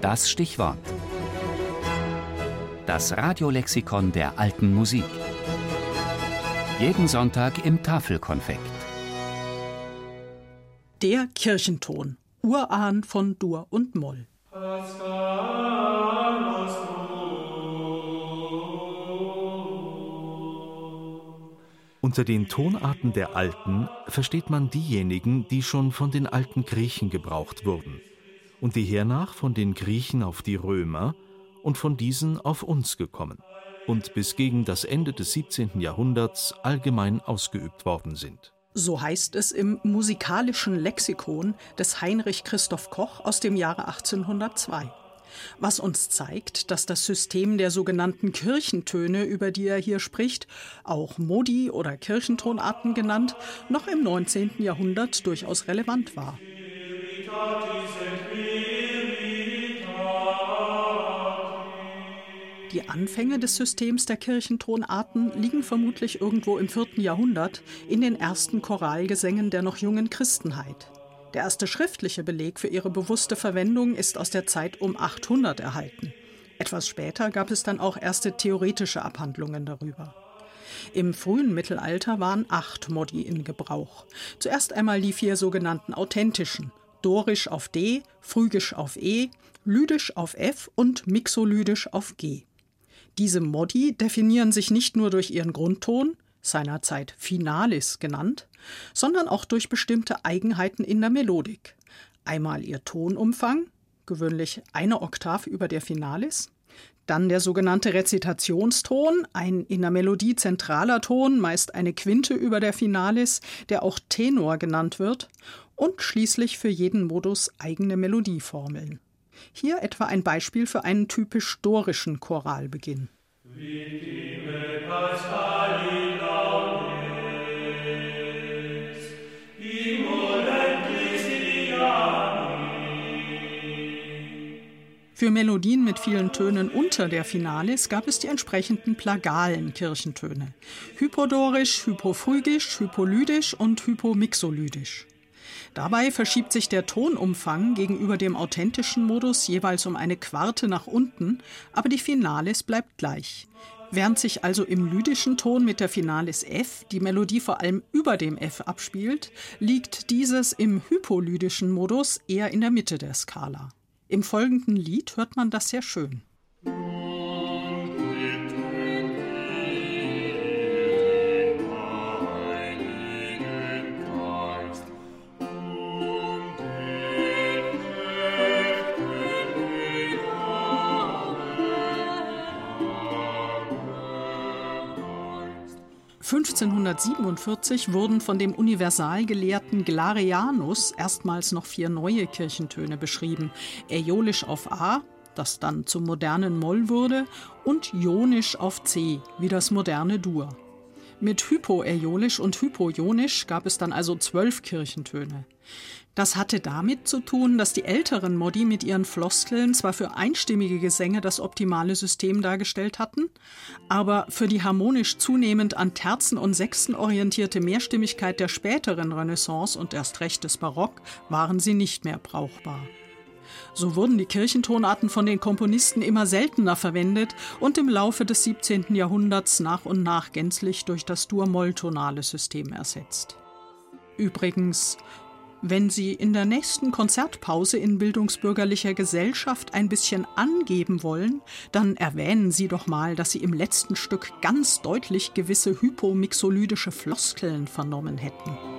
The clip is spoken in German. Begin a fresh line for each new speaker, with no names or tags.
Das Stichwort. Das Radiolexikon der alten Musik. Jeden Sonntag im Tafelkonfekt.
Der Kirchenton. Urahn von Dur und Moll.
Unter den Tonarten der Alten versteht man diejenigen, die schon von den alten Griechen gebraucht wurden und die hernach von den Griechen auf die Römer und von diesen auf uns gekommen und bis gegen das Ende des 17. Jahrhunderts allgemein ausgeübt worden sind.
So heißt es im musikalischen Lexikon des Heinrich Christoph Koch aus dem Jahre 1802 was uns zeigt, dass das System der sogenannten Kirchentöne, über die er hier spricht, auch Modi oder Kirchentonarten genannt, noch im 19. Jahrhundert durchaus relevant war. Die Anfänge des Systems der Kirchentonarten liegen vermutlich irgendwo im 4. Jahrhundert in den ersten Choralgesängen der noch jungen Christenheit. Der erste schriftliche Beleg für ihre bewusste Verwendung ist aus der Zeit um 800 erhalten. Etwas später gab es dann auch erste theoretische Abhandlungen darüber. Im frühen Mittelalter waren acht Modi in Gebrauch. Zuerst einmal die vier sogenannten authentischen: Dorisch auf D, Phrygisch auf E, Lydisch auf F und Mixolydisch auf G. Diese Modi definieren sich nicht nur durch ihren Grundton, seinerzeit Finalis genannt, sondern auch durch bestimmte Eigenheiten in der Melodik. Einmal ihr Tonumfang, gewöhnlich eine Oktav über der Finalis, dann der sogenannte Rezitationston, ein in der Melodie zentraler Ton, meist eine Quinte über der Finalis, der auch Tenor genannt wird, und schließlich für jeden Modus eigene Melodieformeln. Hier etwa ein Beispiel für einen typisch dorischen Choralbeginn. Für Melodien mit vielen Tönen unter der Finalis gab es die entsprechenden plagalen Kirchentöne. Hypodorisch, hypophrygisch, hypolydisch und hypomixolydisch. Dabei verschiebt sich der Tonumfang gegenüber dem authentischen Modus jeweils um eine Quarte nach unten, aber die Finalis bleibt gleich. Während sich also im lydischen Ton mit der Finalis F die Melodie vor allem über dem F abspielt, liegt dieses im hypolydischen Modus eher in der Mitte der Skala. Im folgenden Lied hört man das sehr schön. 1547 wurden von dem Universalgelehrten Glarianus erstmals noch vier neue Kirchentöne beschrieben: Äolisch auf A, das dann zum modernen Moll wurde, und Ionisch auf C, wie das moderne Dur. Mit Hypoäolisch und Hypoionisch gab es dann also zwölf Kirchentöne. Das hatte damit zu tun, dass die älteren Modi mit ihren Floskeln zwar für einstimmige Gesänge das optimale System dargestellt hatten, aber für die harmonisch zunehmend an Terzen und Sechsten orientierte Mehrstimmigkeit der späteren Renaissance und erst recht des Barock waren sie nicht mehr brauchbar. So wurden die Kirchentonarten von den Komponisten immer seltener verwendet und im Laufe des 17. Jahrhunderts nach und nach gänzlich durch das Dur-Moll-tonale System ersetzt. Übrigens, wenn Sie in der nächsten Konzertpause in bildungsbürgerlicher Gesellschaft ein bisschen angeben wollen, dann erwähnen Sie doch mal, dass Sie im letzten Stück ganz deutlich gewisse hypomixolydische Floskeln vernommen hätten.